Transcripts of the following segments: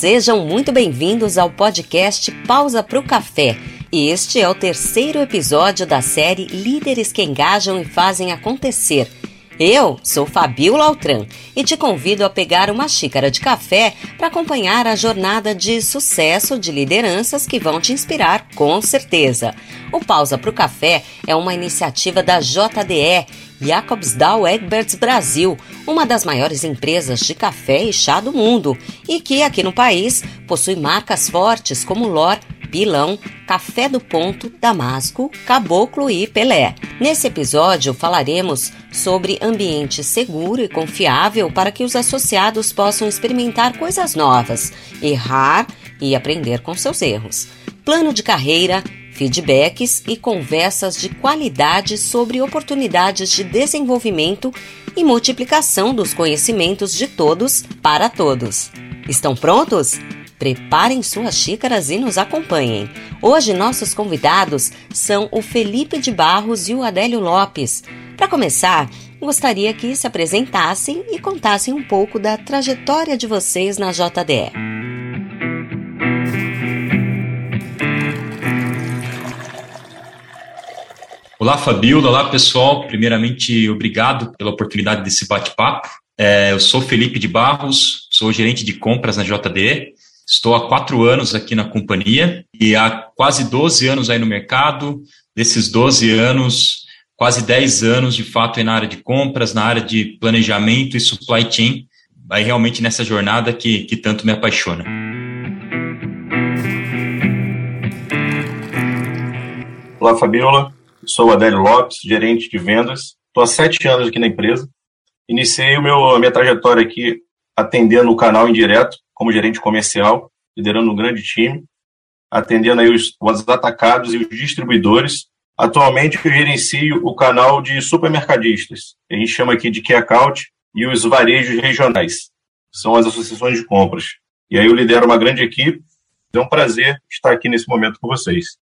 Sejam muito bem-vindos ao podcast Pausa para o Café. Este é o terceiro episódio da série Líderes que Engajam e Fazem Acontecer. Eu sou Fabiola Altran e te convido a pegar uma xícara de café para acompanhar a jornada de sucesso de lideranças que vão te inspirar com certeza. O Pausa para o Café é uma iniciativa da JDE Jacobsdal Egberts Brasil, uma das maiores empresas de café e chá do mundo, e que aqui no país possui marcas fortes como Lor, Pilão, Café do Ponto, Damasco, Caboclo e Pelé. Nesse episódio falaremos sobre ambiente seguro e confiável para que os associados possam experimentar coisas novas, errar e aprender com seus erros. Plano de carreira, feedbacks e conversas de qualidade sobre oportunidades de desenvolvimento e multiplicação dos conhecimentos de todos para todos. Estão prontos? Preparem suas xícaras e nos acompanhem. Hoje nossos convidados são o Felipe de Barros e o Adélio Lopes. Para começar, gostaria que se apresentassem e contassem um pouco da trajetória de vocês na JDE. Olá, Fabiola. Olá, pessoal. Primeiramente, obrigado pela oportunidade desse bate-papo. É, eu sou Felipe de Barros, sou gerente de compras na JDE. Estou há quatro anos aqui na companhia e há quase 12 anos aí no mercado. Desses 12 anos, quase 10 anos de fato na área de compras, na área de planejamento e supply chain. Aí realmente nessa jornada que, que tanto me apaixona. Olá, Fabiola. Sou Adélio Lopes, gerente de vendas. Estou há sete anos aqui na empresa. Iniciei o meu, a minha trajetória aqui atendendo o canal indireto como gerente comercial, liderando um grande time, atendendo aí os, os atacados e os distribuidores. Atualmente eu gerencio o canal de supermercadistas, a gente chama aqui de Key Account, e os varejos regionais, são as associações de compras. E aí eu lidero uma grande equipe, é um prazer estar aqui nesse momento com vocês.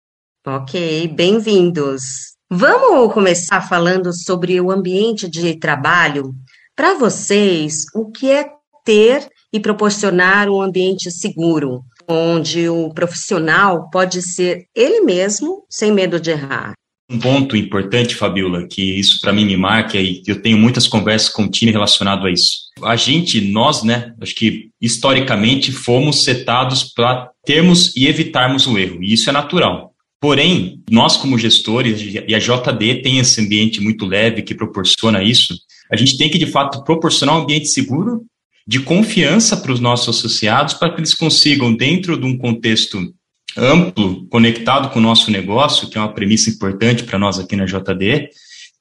Ok, bem-vindos. Vamos começar falando sobre o ambiente de trabalho. Para vocês, o que é ter e proporcionar um ambiente seguro, onde o profissional pode ser ele mesmo, sem medo de errar? Um ponto importante, Fabiola, que isso para mim me marca e eu tenho muitas conversas com o time relacionado a isso. A gente, nós, né, acho que historicamente fomos setados para termos e evitarmos o erro, e isso é natural. Porém, nós como gestores, e a JD tem esse ambiente muito leve que proporciona isso, a gente tem que, de fato, proporcionar um ambiente seguro, de confiança para os nossos associados, para que eles consigam, dentro de um contexto amplo, conectado com o nosso negócio, que é uma premissa importante para nós aqui na JD,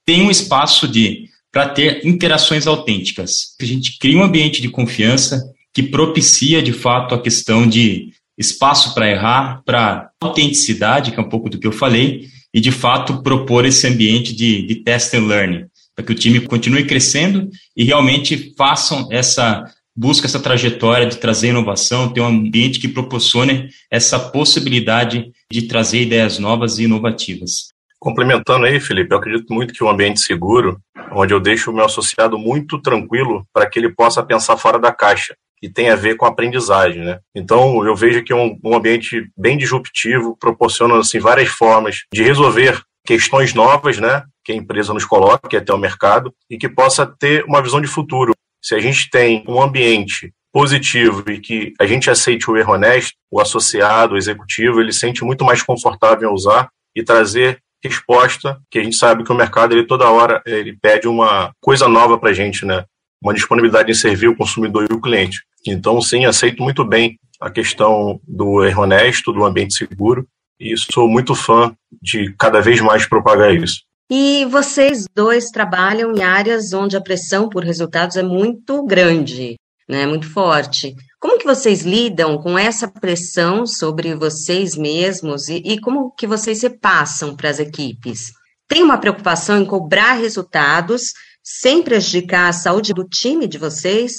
tem um espaço de para ter interações autênticas. A gente cria um ambiente de confiança que propicia, de fato, a questão de espaço para errar, para autenticidade, que é um pouco do que eu falei, e de fato propor esse ambiente de, de test and learning, para que o time continue crescendo e realmente façam essa busca essa trajetória de trazer inovação, ter um ambiente que proporcione essa possibilidade de trazer ideias novas e inovativas. Complementando aí, Felipe, eu acredito muito que um ambiente seguro, onde eu deixo o meu associado muito tranquilo para que ele possa pensar fora da caixa que tem a ver com aprendizagem, né? Então, eu vejo que é um, um ambiente bem disruptivo, proporciona assim várias formas de resolver questões novas, né, que a empresa nos coloca, que até o mercado, e que possa ter uma visão de futuro. Se a gente tem um ambiente positivo e que a gente aceite o erro honesto, o associado, o executivo, ele se sente muito mais confortável em usar e trazer resposta, que a gente sabe que o mercado ele toda hora ele pede uma coisa nova para a gente, né? Uma disponibilidade em servir o consumidor e o cliente. Então, sim, aceito muito bem a questão do erro honesto, do ambiente seguro, e sou muito fã de cada vez mais propagar isso. E vocês dois trabalham em áreas onde a pressão por resultados é muito grande, né, muito forte. Como que vocês lidam com essa pressão sobre vocês mesmos e, e como que vocês repassam para as equipes? Tem uma preocupação em cobrar resultados sem prejudicar a saúde do time de vocês?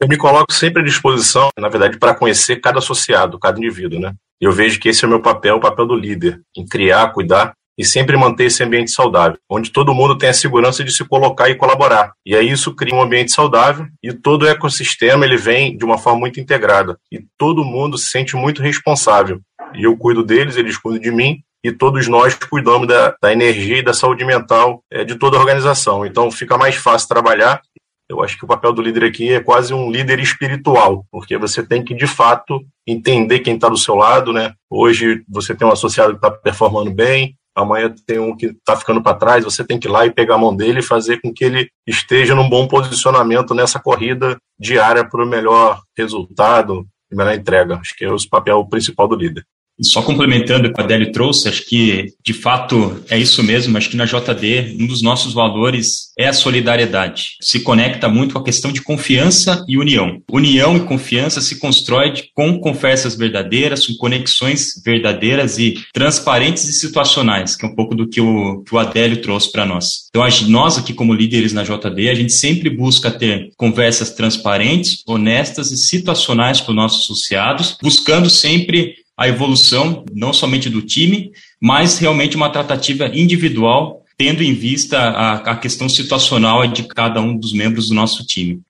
Eu me coloco sempre à disposição, na verdade, para conhecer cada associado, cada indivíduo, né? Eu vejo que esse é o meu papel, o papel do líder, em criar, cuidar e sempre manter esse ambiente saudável, onde todo mundo tem a segurança de se colocar e colaborar. E aí isso cria um ambiente saudável e todo o ecossistema ele vem de uma forma muito integrada e todo mundo se sente muito responsável. E eu cuido deles, eles cuidam de mim e todos nós cuidamos da, da energia e da saúde mental é, de toda a organização. Então fica mais fácil trabalhar eu acho que o papel do líder aqui é quase um líder espiritual, porque você tem que, de fato, entender quem está do seu lado, né? Hoje você tem um associado que está performando bem, amanhã tem um que está ficando para trás, você tem que ir lá e pegar a mão dele e fazer com que ele esteja num bom posicionamento nessa corrida diária para o melhor resultado e melhor entrega. Acho que é o papel principal do líder. E só complementando o que a Adélio trouxe, acho que de fato é isso mesmo. Acho que na JD, um dos nossos valores é a solidariedade. Se conecta muito com a questão de confiança e união. União e confiança se constrói com conversas verdadeiras, com conexões verdadeiras e transparentes e situacionais, que é um pouco do que o, que o Adélio trouxe para nós. Então, nós aqui como líderes na JD, a gente sempre busca ter conversas transparentes, honestas e situacionais com os nossos associados, buscando sempre a evolução não somente do time, mas realmente uma tratativa individual, tendo em vista a, a questão situacional de cada um dos membros do nosso time.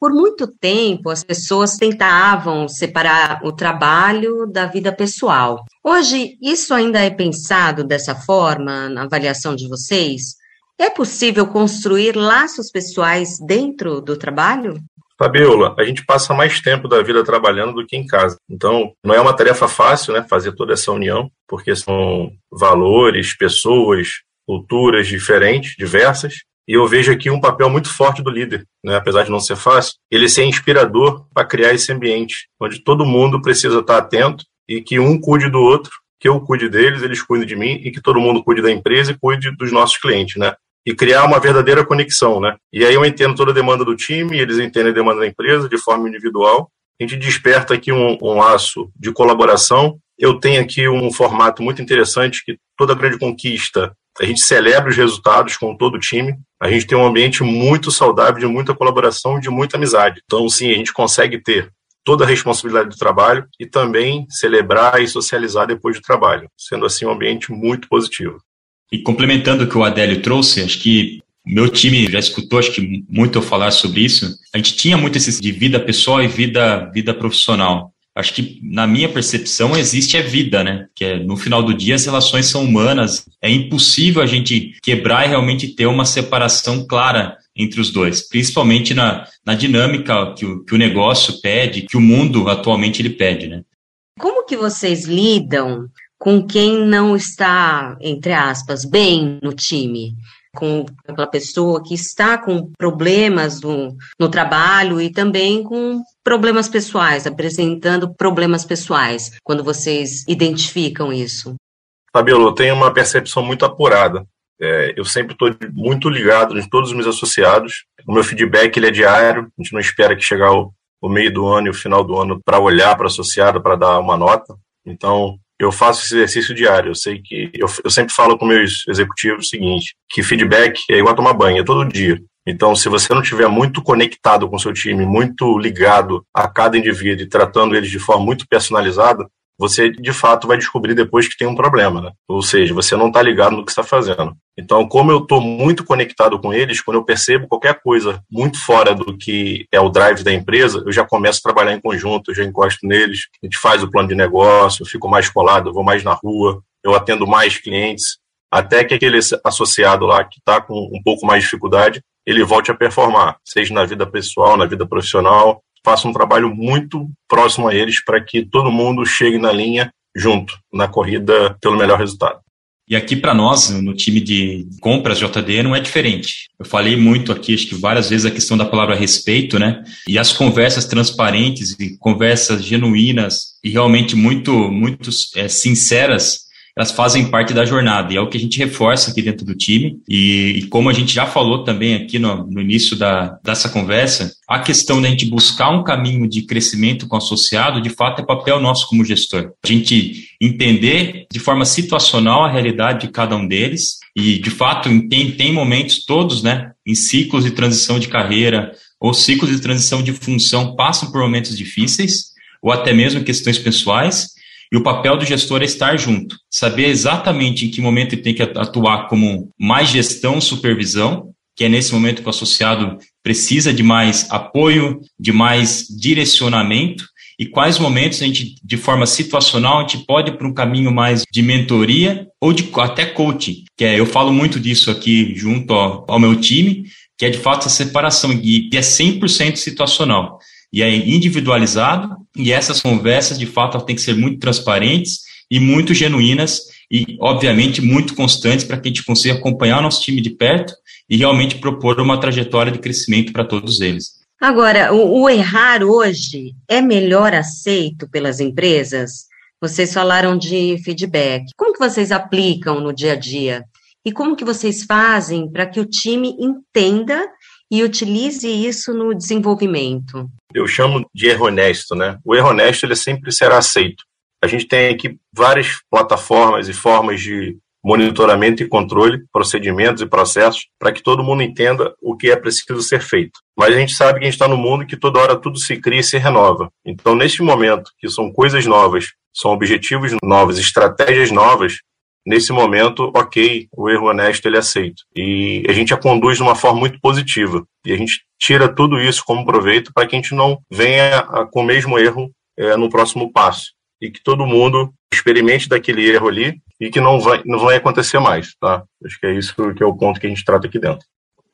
Por muito tempo, as pessoas tentavam separar o trabalho da vida pessoal. Hoje, isso ainda é pensado dessa forma na avaliação de vocês? É possível construir laços pessoais dentro do trabalho? Fabiola, a gente passa mais tempo da vida trabalhando do que em casa. Então, não é uma tarefa fácil, né, fazer toda essa união, porque são valores, pessoas, culturas diferentes, diversas. E eu vejo aqui um papel muito forte do líder, né? apesar de não ser fácil, ele ser inspirador para criar esse ambiente, onde todo mundo precisa estar atento e que um cuide do outro, que eu cuide deles, eles cuidem de mim e que todo mundo cuide da empresa e cuide dos nossos clientes, né? E criar uma verdadeira conexão, né? E aí eu entendo toda a demanda do time, eles entendem a demanda da empresa de forma individual. A gente desperta aqui um, um laço de colaboração. Eu tenho aqui um formato muito interessante que toda grande conquista a gente celebra os resultados com todo o time. A gente tem um ambiente muito saudável de muita colaboração de muita amizade. Então, sim, a gente consegue ter toda a responsabilidade do trabalho e também celebrar e socializar depois do trabalho, sendo assim um ambiente muito positivo. E complementando o que o Adélio trouxe, acho que meu time já escutou, acho que muito eu falar sobre isso. A gente tinha muito esse de vida pessoal e vida, vida profissional. Acho que na minha percepção existe a vida, né? Que é, no final do dia as relações são humanas. É impossível a gente quebrar e realmente ter uma separação clara entre os dois, principalmente na, na dinâmica que o, que o negócio pede, que o mundo atualmente ele pede, né? Como que vocês lidam com quem não está, entre aspas, bem no time, com aquela pessoa que está com problemas no, no trabalho e também com problemas pessoais, apresentando problemas pessoais, quando vocês identificam isso? Fabiola, eu tenho uma percepção muito apurada. É, eu sempre estou muito ligado em todos os meus associados. O meu feedback ele é diário, a gente não espera que chegar o, o meio do ano e o final do ano para olhar para associado, para dar uma nota. Então, eu faço esse exercício diário. Eu sei que eu, eu sempre falo com meus executivos o seguinte: que feedback é igual a tomar banho, é todo dia. Então, se você não estiver muito conectado com o seu time, muito ligado a cada indivíduo e tratando eles de forma muito personalizada, você de fato vai descobrir depois que tem um problema, né? Ou seja, você não está ligado no que está fazendo. Então, como eu estou muito conectado com eles, quando eu percebo qualquer coisa muito fora do que é o drive da empresa, eu já começo a trabalhar em conjunto, eu já encosto neles, a gente faz o plano de negócio, eu fico mais colado, eu vou mais na rua, eu atendo mais clientes, até que aquele associado lá que está com um pouco mais de dificuldade, ele volte a performar, seja na vida pessoal, na vida profissional, faça um trabalho muito próximo a eles para que todo mundo chegue na linha junto, na corrida pelo melhor resultado. E aqui para nós, no time de compras JD, não é diferente. Eu falei muito aqui, acho que várias vezes, a questão da palavra respeito, né? E as conversas transparentes e conversas genuínas e realmente muito, muito é, sinceras elas fazem parte da jornada e é o que a gente reforça aqui dentro do time. E, e como a gente já falou também aqui no, no início da, dessa conversa, a questão da gente buscar um caminho de crescimento com o associado, de fato, é papel nosso como gestor. A gente entender de forma situacional a realidade de cada um deles e, de fato, tem, tem momentos todos, né, em ciclos de transição de carreira ou ciclos de transição de função passam por momentos difíceis ou até mesmo questões pessoais E o papel do gestor é estar junto, saber exatamente em que momento ele tem que atuar como mais gestão, supervisão, que é nesse momento que o associado precisa de mais apoio, de mais direcionamento, e quais momentos a gente, de forma situacional, a gente pode ir para um caminho mais de mentoria ou de até coaching, que é, eu falo muito disso aqui junto ao, ao meu time, que é de fato a separação, e é 100% situacional e é individualizado, e essas conversas, de fato, têm que ser muito transparentes e muito genuínas e, obviamente, muito constantes para que a gente consiga acompanhar o nosso time de perto e realmente propor uma trajetória de crescimento para todos eles. Agora, o, o errar hoje é melhor aceito pelas empresas? Vocês falaram de feedback. Como que vocês aplicam no dia a dia? E como que vocês fazem para que o time entenda e utilize isso no desenvolvimento? Eu chamo de erro honesto, né? O erro honesto ele sempre será aceito. A gente tem aqui várias plataformas e formas de monitoramento e controle, procedimentos e processos, para que todo mundo entenda o que é preciso ser feito. Mas a gente sabe que a gente está no mundo que toda hora tudo se cria e se renova. Então, neste momento, que são coisas novas, são objetivos novos, estratégias novas, nesse momento, ok, o erro honesto ele é aceito. E a gente a conduz de uma forma muito positiva. E a gente tira tudo isso como proveito para que a gente não venha com o mesmo erro é, no próximo passo. E que todo mundo experimente daquele erro ali e que não vai, não vai acontecer mais, tá? Acho que é isso que é o ponto que a gente trata aqui dentro.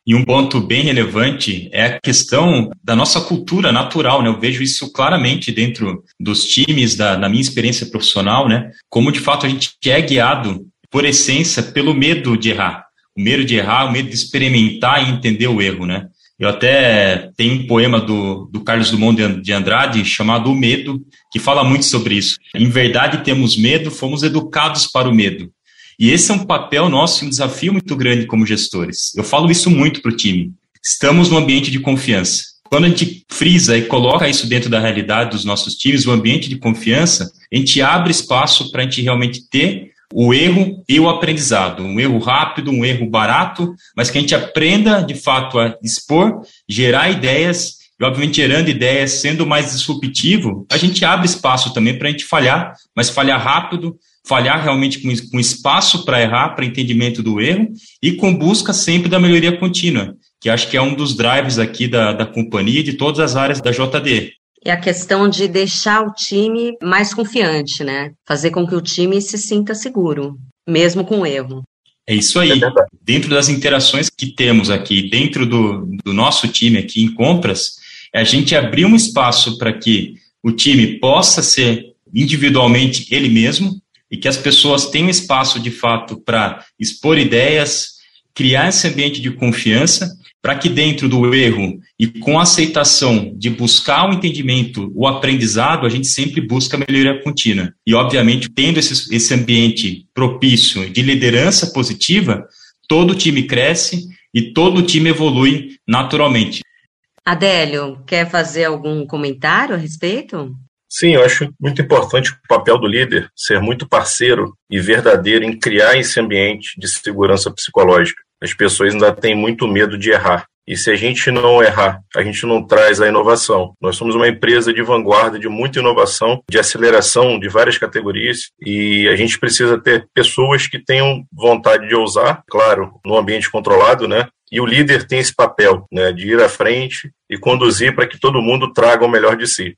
E um ponto bem relevante é a questão da nossa cultura natural, né? Eu vejo isso claramente dentro dos times, da, da minha experiência profissional, né? Como de fato a gente é guiado, por essência, pelo medo de errar. O medo de errar, o medo de experimentar e entender o erro, né? Eu até tenho um poema do, do Carlos Dumont de Andrade chamado O Medo, que fala muito sobre isso. Em verdade, temos medo, fomos educados para o medo. E esse é um papel nosso, um desafio muito grande como gestores. Eu falo isso muito para o time. Estamos no ambiente de confiança. Quando a gente frisa e coloca isso dentro da realidade dos nossos times, o ambiente de confiança, a gente abre espaço para a gente realmente ter o erro e o aprendizado. Um erro rápido, um erro barato, mas que a gente aprenda de fato a expor, gerar ideias e, obviamente, gerando ideias, sendo mais disruptivo, a gente abre espaço também para a gente falhar, mas falhar rápido, falhar realmente com, com espaço para errar, para entendimento do erro e com busca sempre da melhoria contínua, que acho que é um dos drives aqui da, da companhia e de todas as áreas da JD. É a questão de deixar o time mais confiante, né? Fazer com que o time se sinta seguro, mesmo com erro. É isso aí. Dentro das interações que temos aqui, dentro do, do nosso time aqui em compras, é a gente abrir um espaço para que o time possa ser individualmente ele mesmo, e que as pessoas tenham espaço de fato para expor ideias, criar esse ambiente de confiança, para que dentro do erro e com a aceitação de buscar o entendimento, o aprendizado, a gente sempre busca melhoria contínua. E, obviamente, tendo esse, esse ambiente propício de liderança positiva, todo time cresce e todo time evolui naturalmente. Adélio, quer fazer algum comentário a respeito? Sim, eu acho muito importante o papel do líder ser muito parceiro e verdadeiro em criar esse ambiente de segurança psicológica. As pessoas ainda têm muito medo de errar. E se a gente não errar, a gente não traz a inovação. Nós somos uma empresa de vanguarda, de muita inovação, de aceleração de várias categorias, e a gente precisa ter pessoas que tenham vontade de ousar, claro, no ambiente controlado, né? E o líder tem esse papel, né, de ir à frente e conduzir para que todo mundo traga o melhor de si.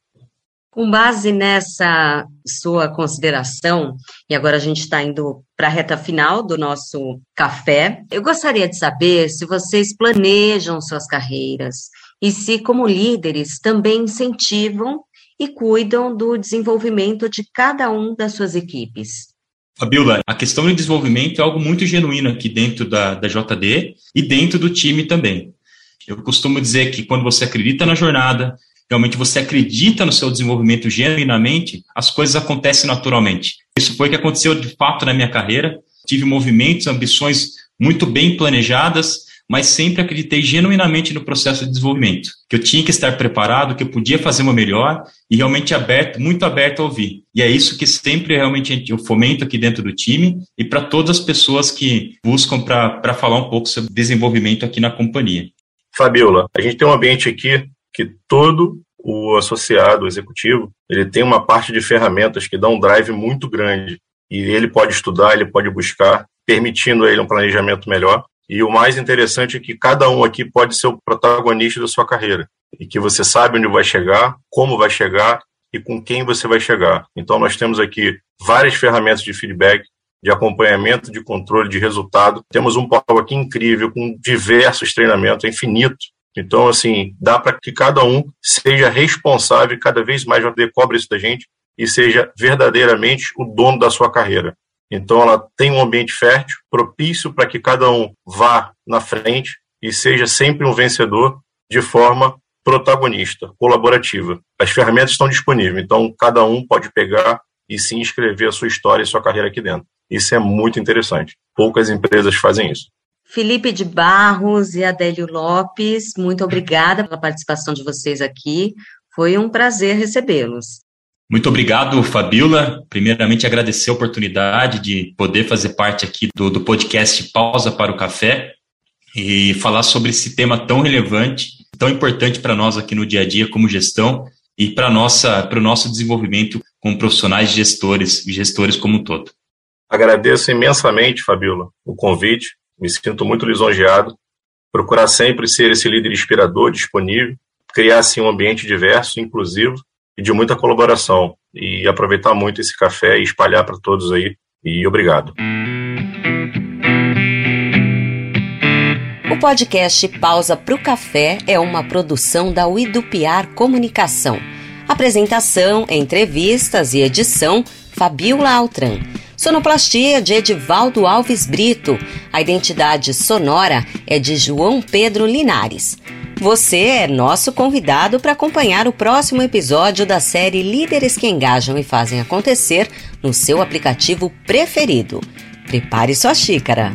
Com base nessa sua consideração, e agora a gente está indo para a reta final do nosso café, eu gostaria de saber se vocês planejam suas carreiras e se, como líderes, também incentivam e cuidam do desenvolvimento de cada um das suas equipes. Fabiola, a questão do desenvolvimento é algo muito genuíno aqui dentro da, da JD e dentro do time também. Eu costumo dizer que quando você acredita na jornada, realmente você acredita no seu desenvolvimento genuinamente, as coisas acontecem naturalmente. Isso foi o que aconteceu de fato na minha carreira. Tive movimentos, ambições muito bem planejadas, mas sempre acreditei genuinamente no processo de desenvolvimento, que eu tinha que estar preparado, que eu podia fazer uma melhor e realmente aberto, muito aberto a ouvir. E é isso que sempre realmente eu fomento aqui dentro do time e para todas as pessoas que buscam para falar um pouco sobre desenvolvimento aqui na companhia. Fabiola, a gente tem um ambiente aqui que todo o associado, o executivo, ele tem uma parte de ferramentas que dá um drive muito grande e ele pode estudar, ele pode buscar, permitindo a ele um planejamento melhor. E o mais interessante é que cada um aqui pode ser o protagonista da sua carreira e que você sabe onde vai chegar, como vai chegar e com quem você vai chegar. Então nós temos aqui várias ferramentas de feedback, de acompanhamento, de controle de resultado. Temos um pau aqui incrível com diversos treinamentos, é infinito. Então, assim, dá para que cada um seja responsável, cada vez mais ter cobra isso da gente, e seja verdadeiramente o dono da sua carreira. Então, ela tem um ambiente fértil, propício para que cada um vá na frente e seja sempre um vencedor de forma protagonista, colaborativa. As ferramentas estão disponíveis, então cada um pode pegar e se inscrever a sua história e sua carreira aqui dentro. Isso é muito interessante. Poucas empresas fazem isso. Felipe de Barros e Adélio Lopes, muito obrigada pela participação de vocês aqui. Foi um prazer recebê-los. Muito obrigado, Fabiola. Primeiramente, agradecer a oportunidade de poder fazer parte aqui do, do podcast Pausa para o Café e falar sobre esse tema tão relevante, tão importante para nós aqui no dia a dia como gestão e para o nosso desenvolvimento como profissionais gestores e gestores como um todo. Agradeço imensamente, Fabiola, o convite. Me sinto muito lisonjeado. Procurar sempre ser esse líder inspirador, disponível, criar assim um ambiente diverso, inclusivo e de muita colaboração e aproveitar muito esse café e espalhar para todos aí. E obrigado. O podcast Pausa para o Café é uma produção da Uidupiar Comunicação. Apresentação, entrevistas e edição Fabiola Altran. Sonoplastia de Edivaldo Alves Brito. A identidade sonora é de João Pedro Linares. Você é nosso convidado para acompanhar o próximo episódio da série Líderes que Engajam e Fazem Acontecer no seu aplicativo preferido. Prepare sua xícara.